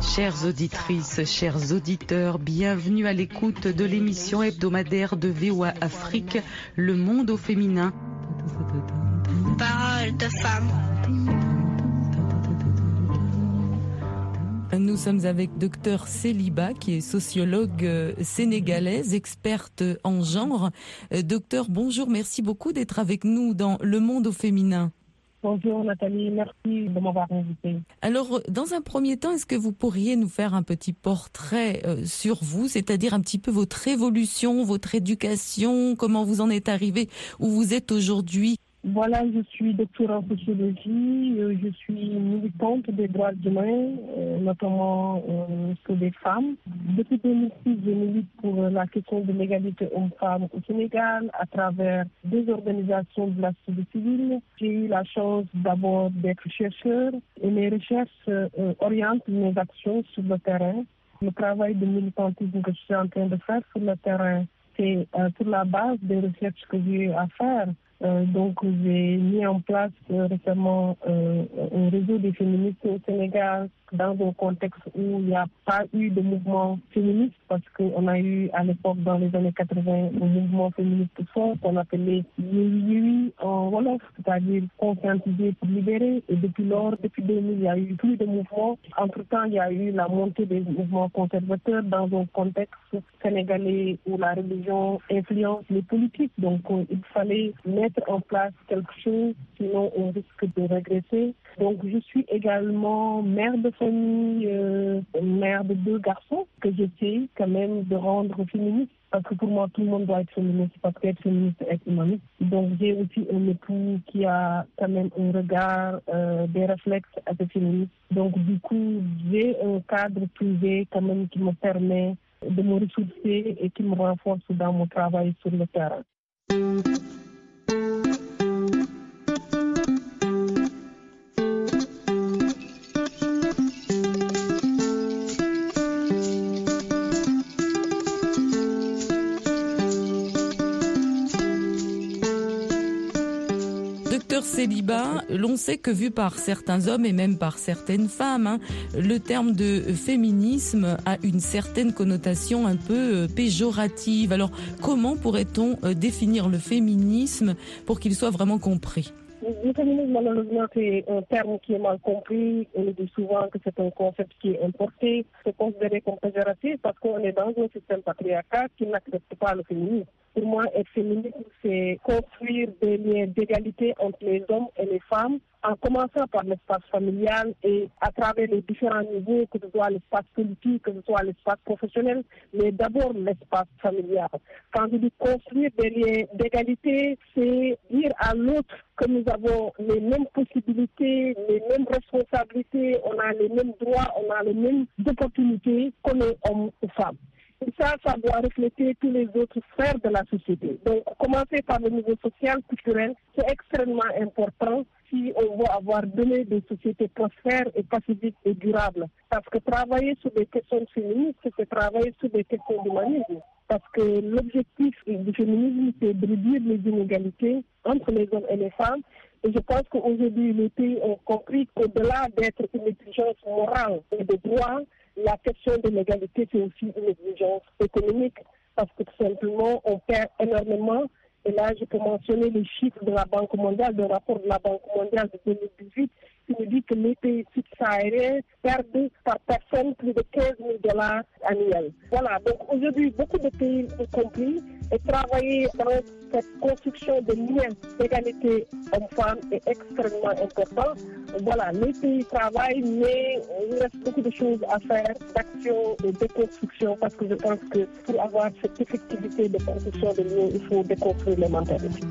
Chères auditrices, chers auditeurs, bienvenue à l'écoute de l'émission hebdomadaire de VOA Afrique, Le Monde au féminin. Parole de femme. Nous sommes avec Dr Céliba, qui est sociologue euh, sénégalaise, experte en genre. Euh, docteur, bonjour, merci beaucoup d'être avec nous dans Le Monde au féminin. Bonjour Nathalie, merci de m'avoir invité. Alors, dans un premier temps, est-ce que vous pourriez nous faire un petit portrait euh, sur vous, c'est-à-dire un petit peu votre évolution, votre éducation, comment vous en êtes arrivé où vous êtes aujourd'hui? Voilà, je suis docteur en sociologie, euh, je suis militante des droits humains, euh, notamment euh, sur les femmes. Depuis 2006, je milite pour la question de l'égalité homme-femme au Sénégal à travers deux organisations de la société civile. J'ai eu la chance d'abord d'être chercheur et mes recherches euh, orientent mes actions sur le terrain. Le travail de militantisme que je suis en train de faire sur le terrain, c'est euh, sur la base des recherches que j'ai à faire. Euh, donc, j'ai mis en place euh, récemment euh, un réseau des féministes au Sénégal dans un contexte où il n'y a pas eu de mouvement féministe parce qu'on a eu à l'époque, dans les années 80, un mouvement féministe fort qu'on appelait Yui en Wolof, c'est-à-dire conscientiser pour libérer. Et depuis lors, depuis 2000, il y a eu plus de mouvements. Entre-temps, il y a eu la montée des mouvements conservateurs dans un contexte sénégalais où la religion influence les politiques. Donc, euh, il fallait mettre en place quelque chose, sinon on risque de régresser. Donc, je suis également mère de famille, euh, mère de deux garçons que j'essaie quand même de rendre féministes. Parce que pour moi, tout le monde doit être féministe, parce qu'être féministe, être humaniste. Donc, j'ai aussi un époux qui a quand même un regard, euh, des réflexes assez féministes. Donc, du coup, j'ai un cadre privé quand même qui me permet de me ressourcer et qui me renforce dans mon travail sur le terrain. Céliba, l'on sait que vu par certains hommes et même par certaines femmes, hein, le terme de féminisme a une certaine connotation un peu euh, péjorative. Alors, comment pourrait-on euh, définir le féminisme pour qu'il soit vraiment compris? Le féminisme, malheureusement, c'est un terme qui est mal compris. On dit souvent que c'est un concept qui est importé. C'est considéré comme péjoratif parce qu'on est dans un système patriarcal qui n'accepte pas le féminisme. Pour moi, être féministe, c'est construire des liens d'égalité entre les hommes et les femmes, en commençant par l'espace familial et à travers les différents niveaux, que ce soit l'espace politique, que ce soit l'espace professionnel, mais d'abord l'espace familial. Quand je dis construire des liens d'égalité, c'est dire à l'autre que nous avons les mêmes possibilités, les mêmes responsabilités, on a les mêmes droits, on a les mêmes opportunités qu'on est homme ou femme. Et ça, ça doit refléter tous les autres sphères de la société. Donc, commencer par le niveau social, culturel, c'est extrêmement important si on veut avoir donné des sociétés prospères et pacifiques et durables. Parce que travailler sur des questions féministes, c'est travailler sur des questions d'humanisme. Parce que l'objectif du féminisme, c'est de réduire les inégalités entre les hommes et les femmes. Et je pense qu'aujourd'hui, les pays ont compris qu'au-delà d'être une exigence morale et de droit, la question de l'égalité, c'est aussi une exigence économique parce que tout simplement, on perd énormément. Et là, je peux mentionner les chiffres de la Banque mondiale, le rapport de la Banque mondiale de 2018, qui nous dit que les pays subsahariens perdent par personne plus de 15 000 dollars annuels. Voilà, donc aujourd'hui, beaucoup de pays ont compris et travailler dans cette construction de liens d'égalité homme-femme est extrêmement important. Voilà, les pays travaillent, mais il reste beaucoup de choses à faire, d'action et de construction, parce que je pense que pour avoir cette effectivité de construction de liens, il faut déconstruire les mentalités.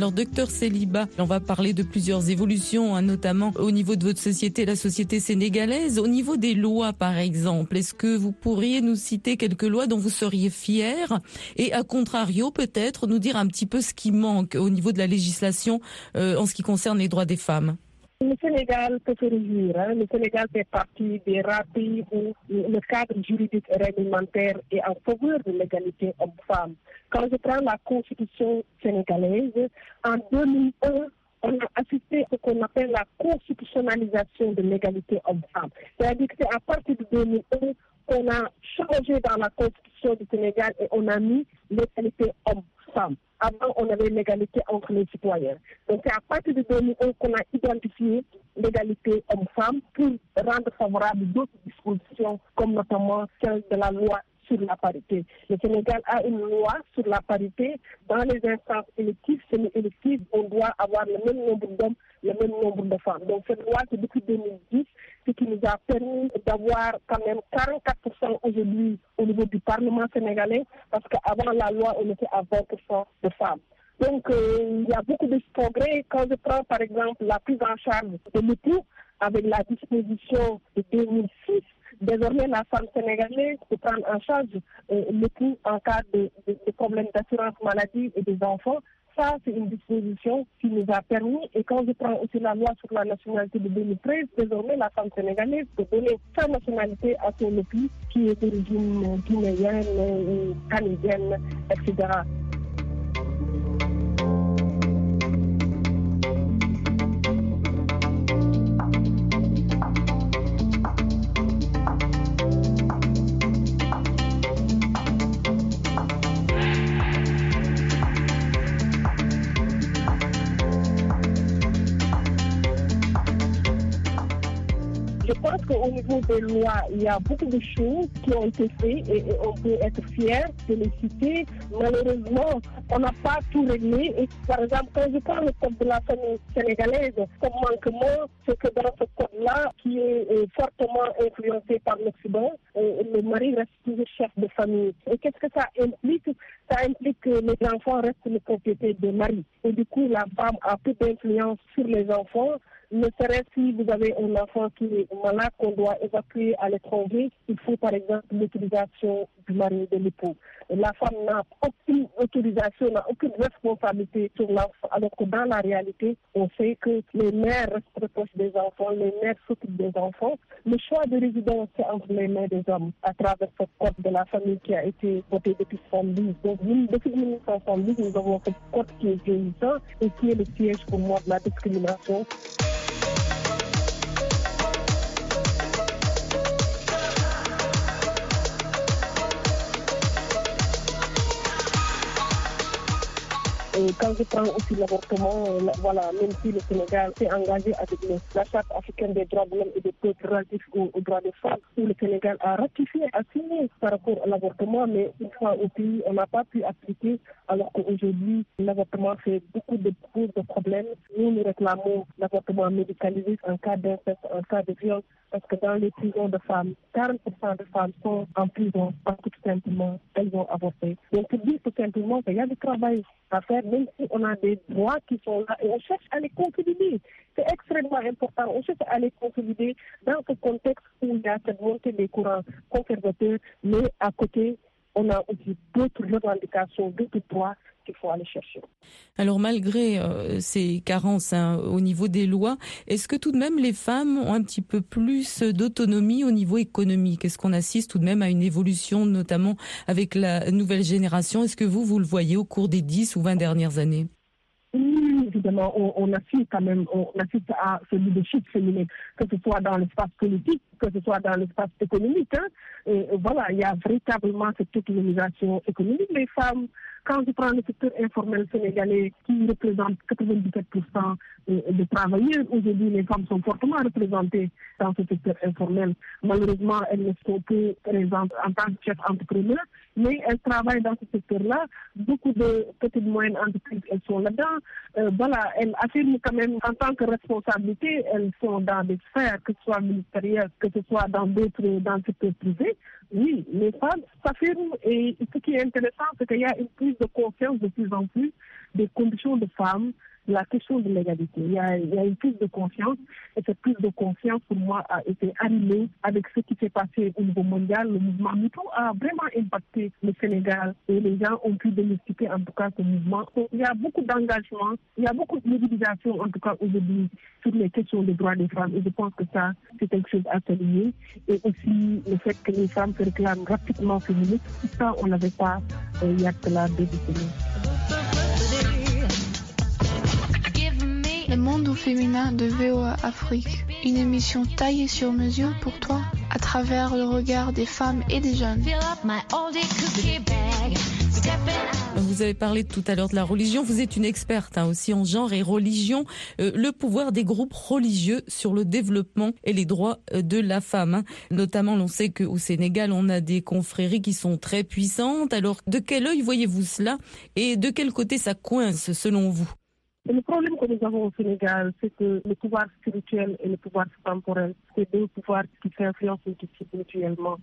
Alors, docteur Céliba, on va parler de plusieurs évolutions, hein, notamment au niveau de votre société, la société sénégalaise. Au niveau des lois, par exemple, est-ce que vous pourriez nous citer quelques lois dont vous seriez fiers et, à contrario, peut-être nous dire un petit peu ce qui manque au niveau de la législation euh, en ce qui concerne les droits des femmes? Le Sénégal peut se réjouir. Hein. Le Sénégal fait partie des rares où le cadre juridique réglementaire est en faveur de l'égalité homme-femme. Quand je prends la constitution sénégalaise, en 2001, on a assisté à ce qu'on appelle la constitutionnalisation de l'égalité homme-femme. C'est-à-dire que c'est à partir de 2001 qu'on a changé dans la constitution du Sénégal et on a mis l'égalité homme-femme. Avant, on avait l'égalité entre les citoyens. Donc, c'est à partir de 2001 qu'on a identifié l'égalité homme-femme pour rendre favorable d'autres dispositions, comme notamment celle de la loi sur la parité. Le Sénégal a une loi sur la parité. Dans les instances électives, semi-électives, on doit avoir le même nombre d'hommes, le même nombre de femmes. Donc cette loi, c'est depuis 2010, qui nous a permis d'avoir quand même 44% aujourd'hui au niveau du Parlement sénégalais, parce qu'avant la loi, on était à 20% de femmes. Donc, euh, il y a beaucoup de progrès. Quand je prends, par exemple, la prise en charge de l'époux, avec la disposition de 2006, Désormais, la femme sénégalaise peut prendre en charge euh, coût en cas de, problèmes d'assurance maladie et des enfants. Ça, c'est une disposition qui nous a permis, et quand je prends aussi la loi sur la nationalité de 2013, désormais la femme sénégalaise peut donner sa nationalité à son époux qui est d'origine guinéenne, euh, canadienne, etc. au niveau des lois, il y a beaucoup de choses qui ont été faites et, on peut être fier de les citer. Malheureusement, on n'a pas tout réglé. Et par exemple, quand je parle de la famille sénégalaise, comme manquement, c'est que dans ce code-là, qui est fortement influencé par l'Occident, le mari reste toujours chef de famille. Et qu'est-ce que ça implique? Ça implique que les enfants restent les propriétés du mari. Et du coup, la femme a peu d'influence sur les enfants ne serait si vous avez un enfant qui est malade qu'on doit évacuer à l'étranger, il faut par exemple l'utilisation du mari de l'époux. La femme n'a aucune autorisation, n'a aucune responsabilité sur l'enfant, alors que dans la réalité, on sait que les mères restent proches des enfants, les mères s'occupent des enfants. Le choix de résidence, c'est entre les mains des hommes à travers ce code de la famille qui a été voté depuis 70. Donc, depuis 1970, nous avons ce code qui est vieillissant et qui est le siège pour moi de la discrimination. Quand je prends aussi l'avortement, euh, voilà, même si le Sénégal s'est engagé avec la Charte africaine des droits de l'homme et des aux, droits des femmes, le Sénégal a ratifié, a signé par rapport à l'avortement, mais une fois au pays, on n'a pas pu appliquer, alors qu'aujourd'hui, l'avortement fait beaucoup de, problèmes. Nous, nous réclamons l'avortement médicalisé en cas d'inceste, en cas de viol, parce que dans les prisons de femmes, 40% de femmes sont en prison parce tout simplement, elles ont avorté. Donc, tout simplement qu'il y a du travail à faire, même si on a des droits qui sont là, et on cherche à les consolider. C'est extrêmement important. On cherche à les consolider dans ce contexte où il y a cette montée des courants conservateurs, mais à côté, on a aussi d'autres revendications, d'autres droits qu'il faut aller chercher. Alors malgré euh, ces carences hein, au niveau des lois, est-ce que tout de même les femmes ont un petit peu plus d'autonomie au niveau économique? Est-ce qu'on assiste tout de même à une évolution, notamment avec la nouvelle génération? Est-ce que vous, vous le voyez au cours des 10 ou 20 dernières années? Oui, évidemment, on, assiste quand même, on assiste à ce leadership féminin, que ce soit dans l'espace politique, que ce soit dans l'espace économique. Hein. Et voilà, il y a véritablement cette autonomisation économique. Les femmes quand je prends le secteur informel sénégalais qui représente 97% de travailleurs, aujourd'hui les femmes sont fortement représentées dans ce secteur informel. Malheureusement, elles ne sont plus présentes en tant que chef entrepreneur, mais elles travaillent dans ce secteur-là. Beaucoup de petites et moyennes entreprises, elles sont là-dedans. Euh, voilà, elles affirment quand même en tant que responsabilité, elles sont dans des sphères, que ce soit ministérielles, que ce soit dans d'autres, dans le secteur privé. Oui, les femmes s'affirment et ce qui est intéressant, c'est qu'il y a une de conscience de plus en plus des conditions de femmes, la question de l'égalité. Il, y a, une prise de conscience et cette prise de conscience pour moi a été animée avec ce qui s'est passé au niveau mondial. Le mouvement MeToo a vraiment impacté le Sénégal et les gens ont pu démystifier en tout cas ce mouvement. Il y a beaucoup d'engagement, il y a beaucoup de mobilisation en tout cas aujourd'hui sur les questions des droits des femmes et je pense que ça c'est quelque chose à saluer et aussi le fait que les femmes se réclament rapidement féministes. Tout ça on n'avait pas euh, il y a que là deux décennies. Le monde au féminin de VOA Afrique, une émission taillée sur mesure pour toi à travers le regard des femmes et des jeunes. Vous avez parlé tout à l'heure de la religion. Vous êtes une experte hein, aussi en genre et religion. Euh, le pouvoir des groupes religieux sur le développement et les droits euh, de la femme. hein. Notamment, on sait qu'au Sénégal, on a des confréries qui sont très puissantes. Alors, de quel œil voyez-vous cela et de quel côté ça coince selon vous? Le problème que nous avons au Sénégal, c'est que le pouvoir spirituel et le pouvoir temporel, c'est deux pouvoirs qui s'influencent mutuellement.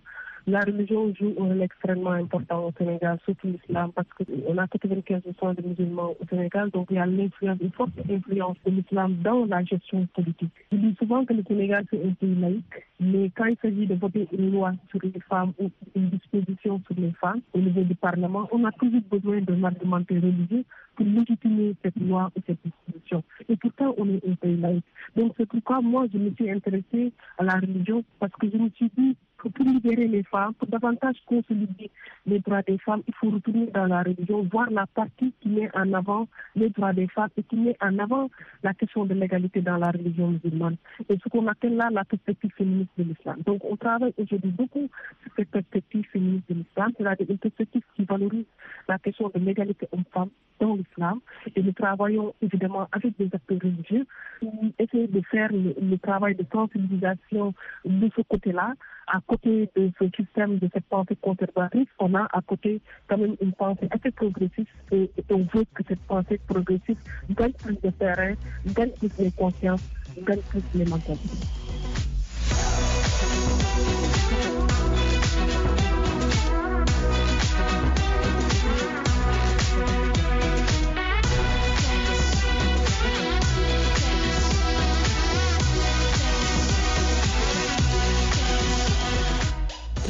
La religion joue un rôle extrêmement important au Sénégal, surtout l'islam, parce qu'on a 95% de musulmans au Sénégal, donc il y a une forte influence de l'islam dans la gestion politique. Je dis souvent que le Sénégal, c'est un pays laïque, mais quand il s'agit de voter une loi sur les femmes ou une disposition sur les femmes au niveau du Parlement, on a toujours besoin d'un argumentaire religieux pour légitimer cette loi ou cette disposition. Et pourtant, on est un pays laïque. Donc c'est pourquoi moi, je me suis intéressée à la religion, parce que je me suis dit pour libérer les femmes, pour davantage consolider les droits des femmes, il faut retourner dans la religion, voir la partie qui met en avant les droits des femmes et qui met en avant la question de l'égalité dans la religion musulmane. Et ce qu'on appelle là la perspective féministe de l'islam. Donc on travaille aujourd'hui beaucoup sur cette perspective féministe de l'islam, c'est-à-dire une perspective qui valorise la question de l'égalité homme-femme dans l'islam. Et nous travaillons évidemment avec des acteurs religieux pour essayer de faire le, le travail de sensibilisation de ce côté-là. À côté de ce système, de cette pensée conservatrice, on a à côté quand même une pensée assez progressiste et, on veut que cette pensée progressiste gagne plus de terrain, gagne plus les consciences, gagne plus les mentalités.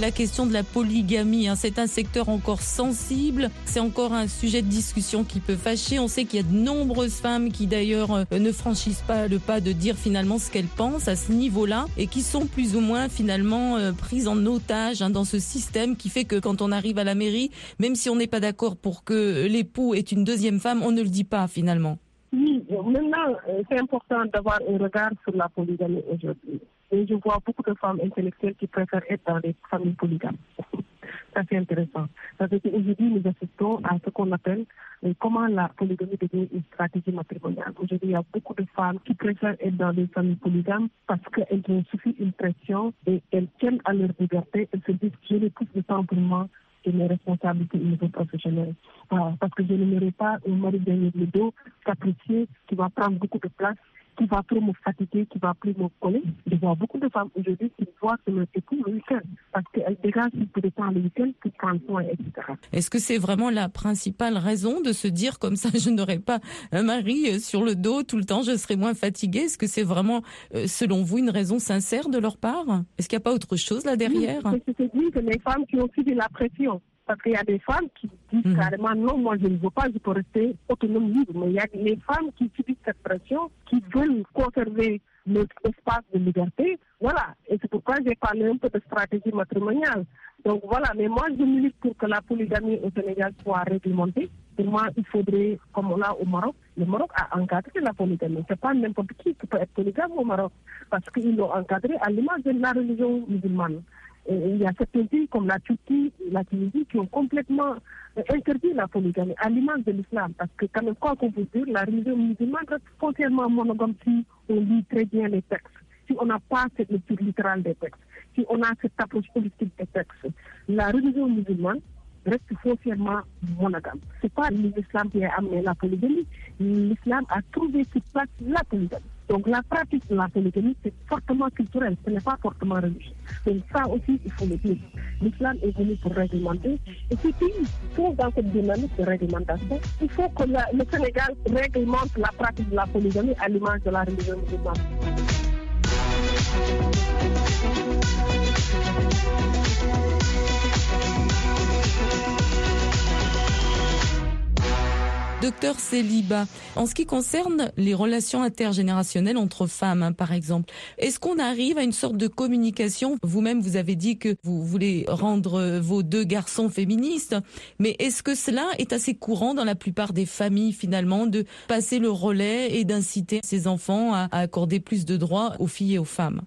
La question de la polygamie, hein, c'est un secteur encore sensible, c'est encore un sujet de discussion qui peut fâcher. On sait qu'il y a de nombreuses femmes qui d'ailleurs euh, ne franchissent pas le pas de dire finalement ce qu'elles pensent à ce niveau-là et qui sont plus ou moins finalement euh, prises en otage hein, dans ce système qui fait que quand on arrive à la mairie, même si on n'est pas d'accord pour que l'époux ait une deuxième femme, on ne le dit pas finalement. Oui, maintenant, euh, c'est important d'avoir un regard sur la polygamie aujourd'hui. Et je vois beaucoup de femmes intellectuelles qui préfèrent être dans des familles polygames. Ça, c'est intéressant. Parce qu'aujourd'hui, nous assistons à ce qu'on appelle euh, comment la polygamie devient une stratégie matrimoniale. Aujourd'hui, il y a beaucoup de femmes qui préfèrent être dans des familles polygames parce qu'elles ont suffit une pression et elles tiennent à leur liberté. Elles se disent, je n'ai plus de temps pour moi et mes responsabilités au niveau professionnel. Parce que je n'aimerais pas un mari derrière le dos, capricieux, qui va prendre beaucoup de place, qui va trop me fatiguer, qui va plus me coller. Je vois beaucoup de femmes aujourd'hui qui voient que leur époux le week-end, parce qu'elles dégagent peu de temps le week-end pour prendre soin, etc. Est-ce que c'est vraiment la principale raison de se dire comme ça, je n'aurai pas un mari euh, sur le dos tout le temps, je serai moins fatiguée? Est-ce que c'est vraiment, euh, selon vous, une raison sincère de leur part? Est-ce qu'il n'y a pas autre chose là derrière? Oui, c'est ce que dit que les femmes qui ont subi la pression. Parce qu'il y a des femmes qui disent Mhm. carrément non, moi je ne veux pas, je peux rester autonome libre. Mais il y a les femmes qui subissent cette pression, qui veulent conserver notre espace de liberté. Voilà. Et c'est pourquoi j'ai parlé un peu de stratégie matrimoniale. Donc voilà, mais moi je milite pour que la polygamie au Sénégal soit réglementée. Pour moi, il faudrait, comme on a au Maroc, le Maroc a encadré la polygamie. C'est pas n'importe qui qui peut être polygame au Maroc, parce qu'ils l'ont encadré à l'image de la religion musulmane. Il y a certains pays comme la Turquie, la Tunisie qui ont complètement euh, interdit la polygamie à l'image de l'islam. Parce que quand même, quoi qu'on puisse dire, la religion musulmane reste foncièrement monogame si on lit très bien les textes. Si on n'a pas cette lecture littérale des textes, si on a cette approche politique des textes. La religion musulmane restent foncièrement monogames. C'est pas l'islam qui a amené la polygamie. L'islam a trouvé sur place la polygamie. Donc la pratique de la polygamie, c'est fortement culturel, ce n'est pas fortement religieux. Donc ça aussi, il faut le dire. L'islam est venu pour réglementer. Et ces pays sont dans cette dynamique de réglementation. Il faut que le Sénégal réglemente la pratique de la polygamie à l'image de la religion musulmane. Docteur Céliba, en ce qui concerne les relations intergénérationnelles entre femmes, hein, par exemple, est-ce qu'on arrive à une sorte de communication? Vous-même, vous avez dit que vous voulez rendre euh, vos deux garçons féministes, mais est-ce que cela est assez courant dans la plupart des familles, finalement, de passer le relais et d'inciter ses enfants à, à accorder plus de droits aux filles et aux femmes?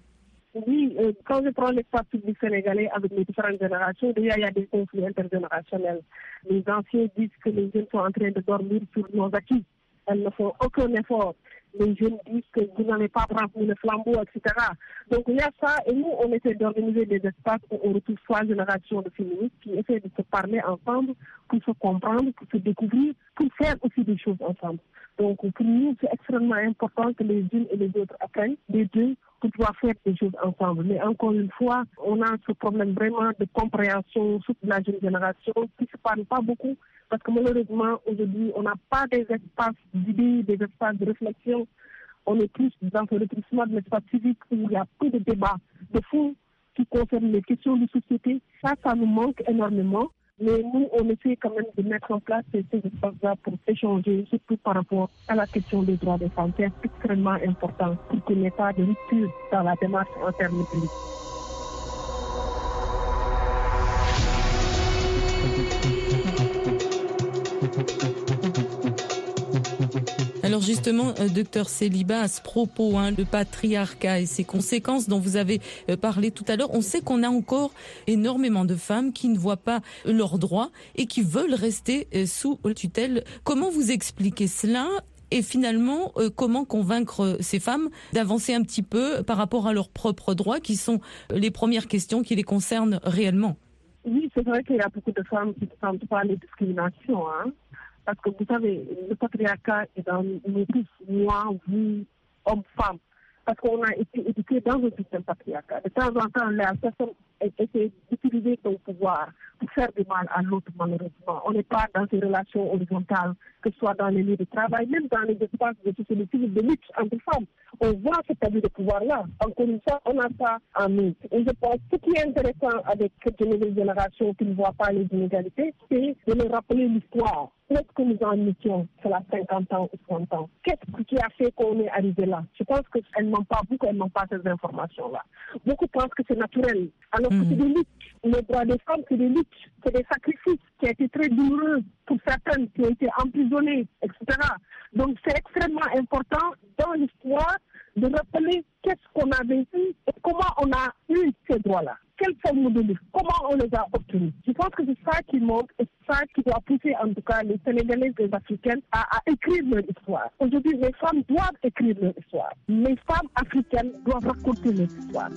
Oui, euh, quand je prends l'espace public sénégalais avec les différentes générations, déjà il y a des conflits intergénérationnels. Les anciens disent que les jeunes sont en train de dormir sur nos acquis. Elles ne font aucun effort. Les jeunes disent que vous n'allez pas prendre le flambeau, etc. Donc il y a ça, et nous, on essaie d'organiser des espaces où on retrouve trois générations de féministes qui essaient de se parler ensemble pour se comprendre, pour se découvrir, pour faire aussi des choses ensemble. Donc pour nous, c'est extrêmement important que les unes et les autres apprennent les deux pour pouvoir faire des choses ensemble. Mais encore une fois, on a ce problème vraiment de compréhension sous la jeune génération qui ne se parle pas beaucoup parce que malheureusement, aujourd'hui, on n'a pas des espaces d'idées, des espaces de réflexion. On est plus dans ce retroussement de l'espace civique où il y a peu de débats de fond qui concernent les questions de société. Ça, ça nous manque énormément. Mais nous, on essaie quand même de mettre en place ces, ces espaces-là pour échanger, surtout par rapport à la question des droits des femmes. C'est extrêmement important pour qu'il n'y ait pas de rupture dans la démarche en termes publics. Alors justement, euh, docteur Céliba, à ce propos, hein, le patriarcat et ses conséquences dont vous avez euh, parlé tout à l'heure, on sait qu'on a encore énormément de femmes qui ne voient pas leurs droits et qui veulent rester euh, sous tutelle. Comment vous expliquez cela et finalement, comment convaincre ces femmes d'avancer un petit peu par rapport à leurs propres droits qui sont les premières questions qui les concernent réellement? Oui, c'est vrai qu'il y a beaucoup de femmes qui ne sentent pas les discriminations. Hein? Parce que vous savez, le patriarcat est dans nous moi, vous, hommes, femmes. Parce qu'on a été éduqués dans un système patriarcal. De temps en temps, la personne essaie d'utiliser son pouvoir pour faire du mal à l'autre, malheureusement. On n'est pas dans ces relations horizontales, que ce soit dans les lieux de travail, même dans les espaces de société de lutte entre femmes. On voit cet abus de pouvoir-là. Encore une on a ça en nous. Et je pense que ce qui est intéressant avec cette nouvelle génération qui ne voit pas les inégalités, c'est de leur rappeler l'histoire. Qu'est-ce que nous en étions cela 50 ans ou 60 ans? Qu'est-ce qui a fait qu'on est arrivé là? Je pense qu'elles n'ont pas beaucoup, elles n'ont pas ces informations-là. Beaucoup pensent que c'est naturel, alors que c'est des luttes. Les droits des femmes, c'est des luttes, c'est des sacrifices qui ont été très douloureux pour certaines, qui ont été emprisonnées, etc. Donc c'est extrêmement important dans l'histoire de rappeler qu'est-ce qu'on a vécu et comment on a eu ces droits-là. Quelle forme de lutte Comment on les a obtenus Je pense que c'est ça qui manque et ça qui doit pousser en tout cas les Sénégalais et les Africaines à, à écrire leur histoire. Aujourd'hui, les femmes doivent écrire leur histoire. Les femmes africaines doivent raconter leur histoire.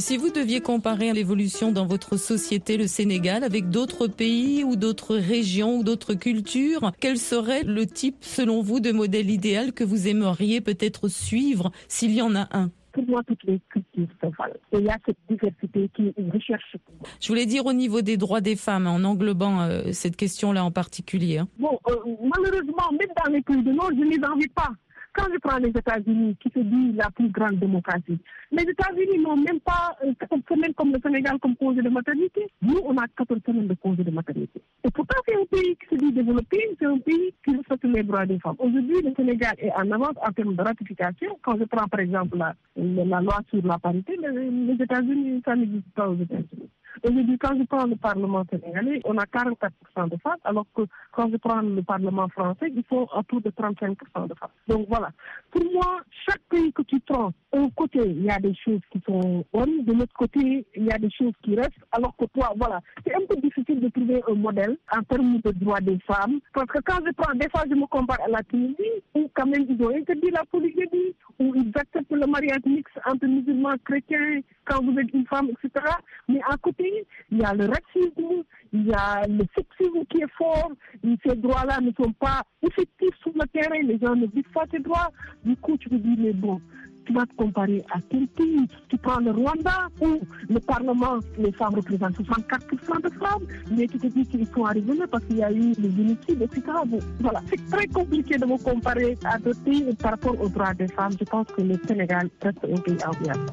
Si vous deviez comparer l'évolution dans votre société, le Sénégal, avec d'autres pays ou d'autres régions ou d'autres cultures, quel serait le type, selon vous, de modèle idéal que vous aimeriez peut-être suivre s'il y en a un? Pour moi, toutes les cultures valent. Et il y a cette diversité qui est une recherche. Je voulais dire au niveau des droits des femmes, en englobant euh, cette question-là en particulier. hein. Bon, euh, malheureusement, même dans les pays du Nord, je ne les envie pas. Quand je prends les États-Unis, qui se dit la plus grande démocratie, les États-Unis n'ont même pas euh, 14 semaines comme le Sénégal comme congé de maternité. Nous, on a 14 semaines de congé de maternité. Et pourtant, c'est un pays qui se dit développé, c'est un pays qui respecte les droits des femmes. Aujourd'hui, le Sénégal est en avance en termes de ratification. Quand je prends, par exemple, la, la loi sur la parité, les, les États-Unis, ça n'existe pas aux États-Unis. Aujourd'hui, quand je prends le Parlement sénégalais, on a 44% de femmes, alors que quand je prends le Parlement français, ils sont autour de 35% de femmes. Donc voilà. Pour moi, chaque pays que tu prends, d'un côté, il y a des choses qui sont bonnes, de l'autre côté, il y a des choses qui restent, alors que toi, voilà. C'est un peu difficile de trouver un modèle en termes de droits des femmes, parce que quand je prends, des fois, je me compare à la Tunisie, où quand même ils ont interdit la polygamie, où ils acceptent le mariage mixte entre musulmans, chrétiens, quand vous êtes une femme, etc. Mais à côté, il y a le racisme, il y a le sexisme qui est fort, et ces droits-là ne sont pas effectifs sur le terrain, les gens ne vivent pas ces droits. Du coup, tu te dis, mais bon, tu vas te comparer à quel pays Tu prends le Rwanda où le Parlement, les femmes représentent 64% de femmes, mais tu te dis qu'ils sont arrivés là parce qu'il y a eu les génocides, etc. Bon, voilà, c'est très compliqué de me comparer à d'autres pays par rapport aux droits des femmes. Je pense que le Sénégal reste un pays enviable.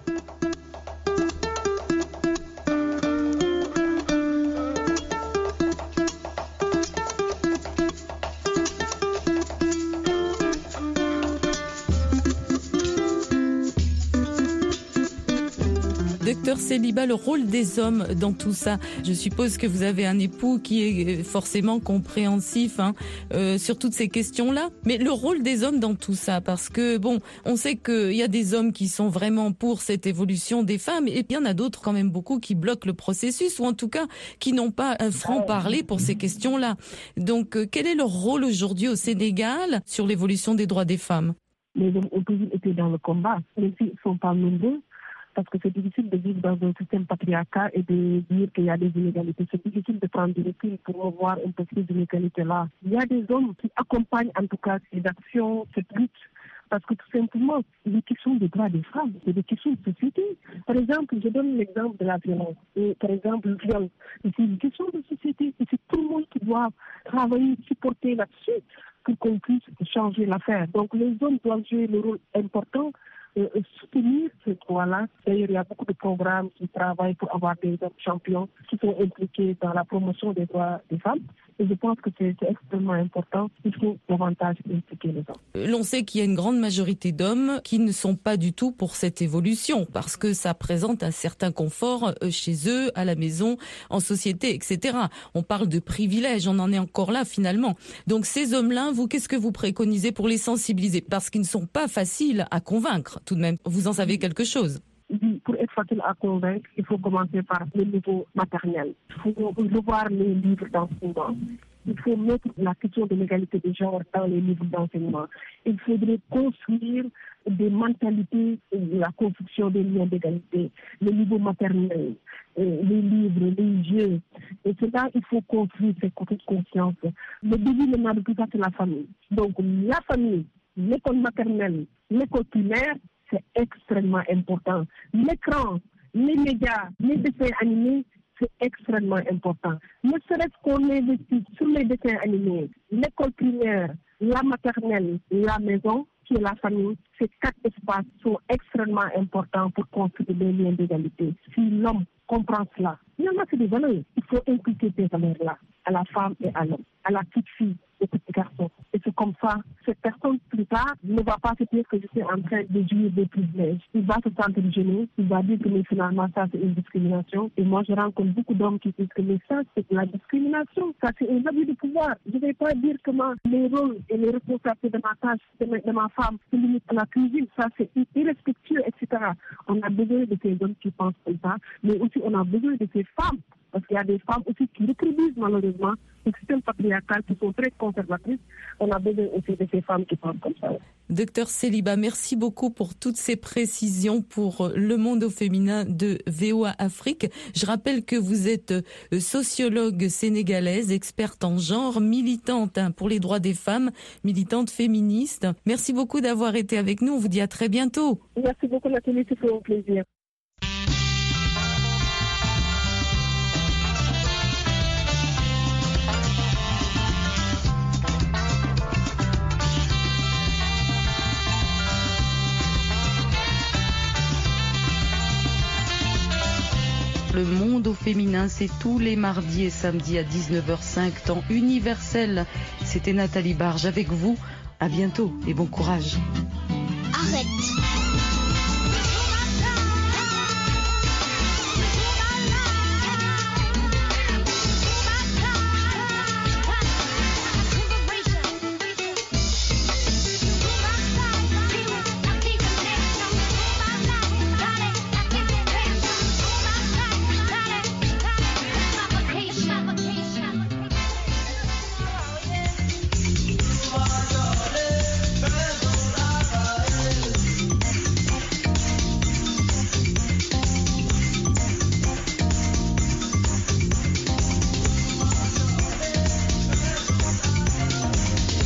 Célibat, le rôle des hommes dans tout ça. Je suppose que vous avez un époux qui est forcément compréhensif hein, euh, sur toutes ces questions-là. Mais le rôle des hommes dans tout ça, parce que bon, on sait qu'il y a des hommes qui sont vraiment pour cette évolution des femmes, et il y en a d'autres quand même beaucoup qui bloquent le processus, ou en tout cas qui n'ont pas un franc parler pour ces questions-là. Donc, euh, quel est leur rôle aujourd'hui au Sénégal sur l'évolution des droits des femmes? Les hommes été dans le combat. Les filles sont pas nombreux parce que c'est difficile de vivre dans un système patriarcal et de dire qu'il y a des inégalités. C'est difficile de prendre du recul pour voir un peu ces inégalités-là. Il y a des hommes qui accompagnent en tout cas ces actions, cette lutte. Parce que tout simplement, les questions des droits des femmes, c'est des questions de société. Par exemple, je donne l'exemple de la violence. Et par exemple, le viol, c'est une question de société. C'est tout le monde qui doit travailler, supporter là-dessus pour qu'on puisse changer l'affaire. Donc les hommes doivent jouer le rôle important euh, soutenir ce droit-là. D'ailleurs, il y a beaucoup de programmes qui travaillent pour avoir des champions qui sont impliqués dans la promotion des droits des femmes. Et je pense que c'est extrêmement important. Il faut davantage impliquer les hommes. L'on sait qu'il y a une grande majorité d'hommes qui ne sont pas du tout pour cette évolution parce que ça présente un certain confort euh, chez eux, à la maison, en société, etc. On parle de privilèges, on en est encore là finalement. Donc ces hommes-là, vous, qu'est-ce que vous préconisez pour les sensibiliser? Parce qu'ils ne sont pas faciles à convaincre tout de même. Vous en savez quelque chose? Pour être facile à convaincre, il faut commencer par le niveau maternel. Il faut revoir les livres d'enseignement. Il faut mettre la question de l'égalité des genres dans les livres d'enseignement. Il faudrait construire des mentalités, la construction des liens d'égalité, le niveau maternel, les livres, les jeux. Et cela, il faut construire cette conscience. Le début de tout ça, c'est la famille. Donc, la famille, l'école maternelle, l'école primaire, c'est extrêmement important. L'écran, les médias, les dessins animés, c'est extrêmement important. Ne serait-ce qu'on investit sur les dessins animés, l'école primaire, la maternelle, la maison, qui est la famille, ces quatre espaces sont extrêmement importants pour construire des liens d'égalité. Si l'homme comprend cela, il y en a que des valeurs. Il faut impliquer ces valeurs-là à la femme et à l'homme, à la petite fille et petit garçon. Et c'est comme ça, cette personne plus tard ne va pas se dire que je suis en train de jouir des privilèges. Il va se sentir gêné, il va dire que mais finalement ça c'est une discrimination. Et moi je rencontre beaucoup d'hommes qui disent que mais ça c'est de la discrimination, ça c'est un abus de pouvoir. Je ne vais pas dire que les rôles et les responsabilités de ma tâche, de ma, de ma femme, se limitent à la cuisine, ça c'est irrespectueux, etc. On a besoin de ces hommes qui pensent comme ça, mais aussi on a besoin de ces femmes parce qu'il y a des femmes aussi qui reproduisent malheureusement le système patriarcal qui sont très conservatrices. On a besoin aussi de ces femmes qui pensent comme ça. Docteur Céliba, merci beaucoup pour toutes ces précisions pour le monde au féminin de VOA Afrique. Je rappelle que vous êtes euh, sociologue sénégalaise, experte en genre, militante hein, pour les droits des femmes, militante féministe. Merci beaucoup d'avoir été avec nous. On vous dit à très bientôt. Merci beaucoup Nathalie, c'est un plaisir. Le monde au féminin, c'est tous les mardis et samedis à 19h05, temps universel. C'était Nathalie Barge avec vous. À bientôt et bon courage.